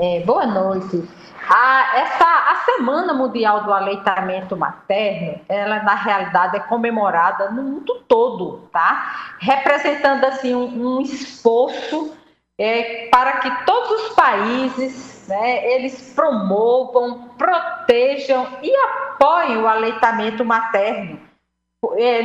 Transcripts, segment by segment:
É, boa noite. A, essa, a Semana Mundial do Aleitamento Materno, ela na realidade é comemorada no mundo todo, tá? Representando assim um, um esforço é, para que todos os países, né, eles promovam, protejam e apoiem o aleitamento materno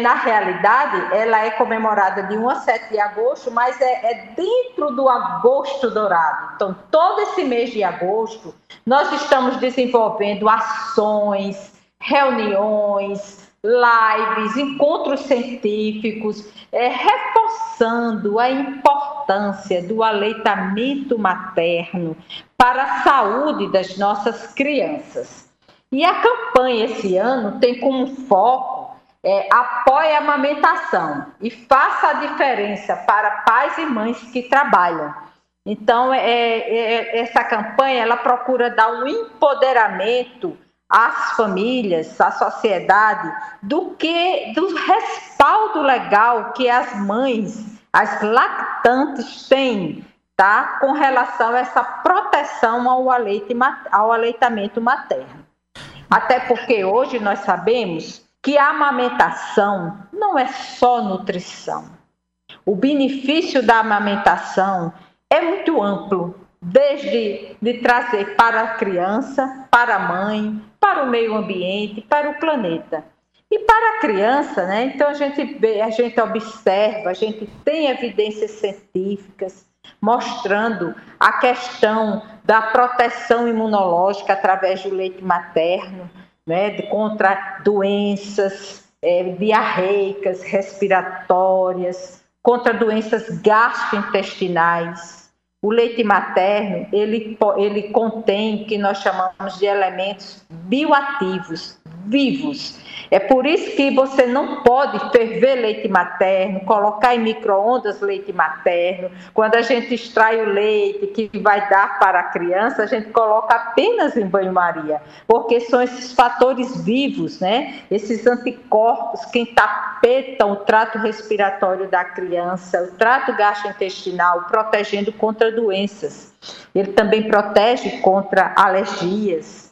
na realidade, ela é comemorada de 1 a 7 de agosto, mas é, é, dentro do agosto dourado. Então, todo esse mês de agosto, nós estamos desenvolvendo ações, reuniões, lives, encontros científicos, é, reforçando a importância do aleitamento materno para a saúde das nossas crianças. E a campanha esse ano tem como foco é, apoie a amamentação e faça a diferença para pais e mães que trabalham. Então, é, é, é, essa campanha ela procura dar um empoderamento às famílias, à sociedade, do que do respaldo legal que as mães, as lactantes têm, tá, com relação a essa proteção ao, aleite, ao aleitamento materno. Até porque hoje nós sabemos que a amamentação não é só nutrição. O benefício da amamentação é muito amplo, desde de trazer para a criança, para a mãe, para o meio ambiente, para o planeta. E para a criança, né? Então a gente vê, a gente observa, a gente tem evidências científicas mostrando a questão da proteção imunológica através do leite materno, né, contra doenças é, diarreicas, respiratórias, contra doenças gastrointestinais. O leite materno, ele, ele contém o que nós chamamos de elementos bioativos, vivos, é por isso que você não pode ferver leite materno, colocar em micro-ondas leite materno. Quando a gente extrai o leite que vai dar para a criança, a gente coloca apenas em banho-maria, porque são esses fatores vivos, né? Esses anticorpos que entapetam o trato respiratório da criança, o trato gastrointestinal, protegendo contra doenças. Ele também protege contra alergias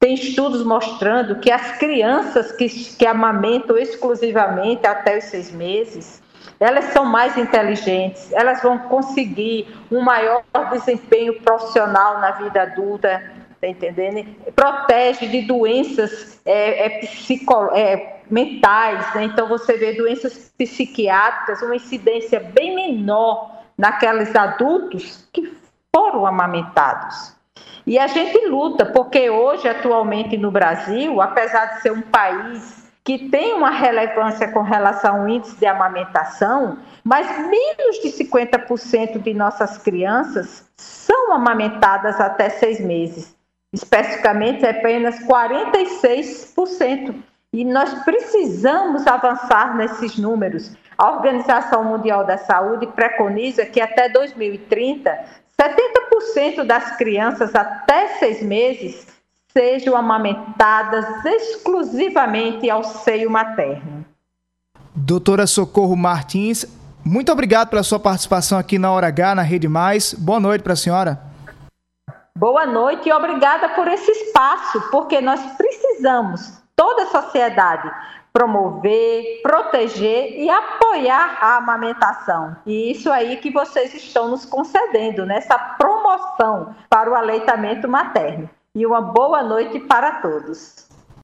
tem estudos mostrando que as crianças que, que amamentam exclusivamente até os seis meses, elas são mais inteligentes, elas vão conseguir um maior desempenho profissional na vida adulta, tá entendendo? Protege de doenças é, é, psico, é, mentais, né? então você vê doenças psiquiátricas, uma incidência bem menor naqueles adultos que foram amamentados. E a gente luta, porque hoje, atualmente no Brasil, apesar de ser um país que tem uma relevância com relação ao índice de amamentação, mas menos de 50% de nossas crianças são amamentadas até seis meses. Especificamente, apenas 46%. E nós precisamos avançar nesses números. A Organização Mundial da Saúde preconiza que até 2030 70% das crianças até seis meses sejam amamentadas exclusivamente ao seio materno. Doutora Socorro Martins, muito obrigado pela sua participação aqui na Hora H, na Rede Mais. Boa noite para a senhora. Boa noite e obrigada por esse espaço, porque nós precisamos, toda a sociedade, promover, proteger e apoiar a amamentação. E isso aí que vocês estão nos concedendo, nessa promoção para o aleitamento materno. E uma boa noite para todos.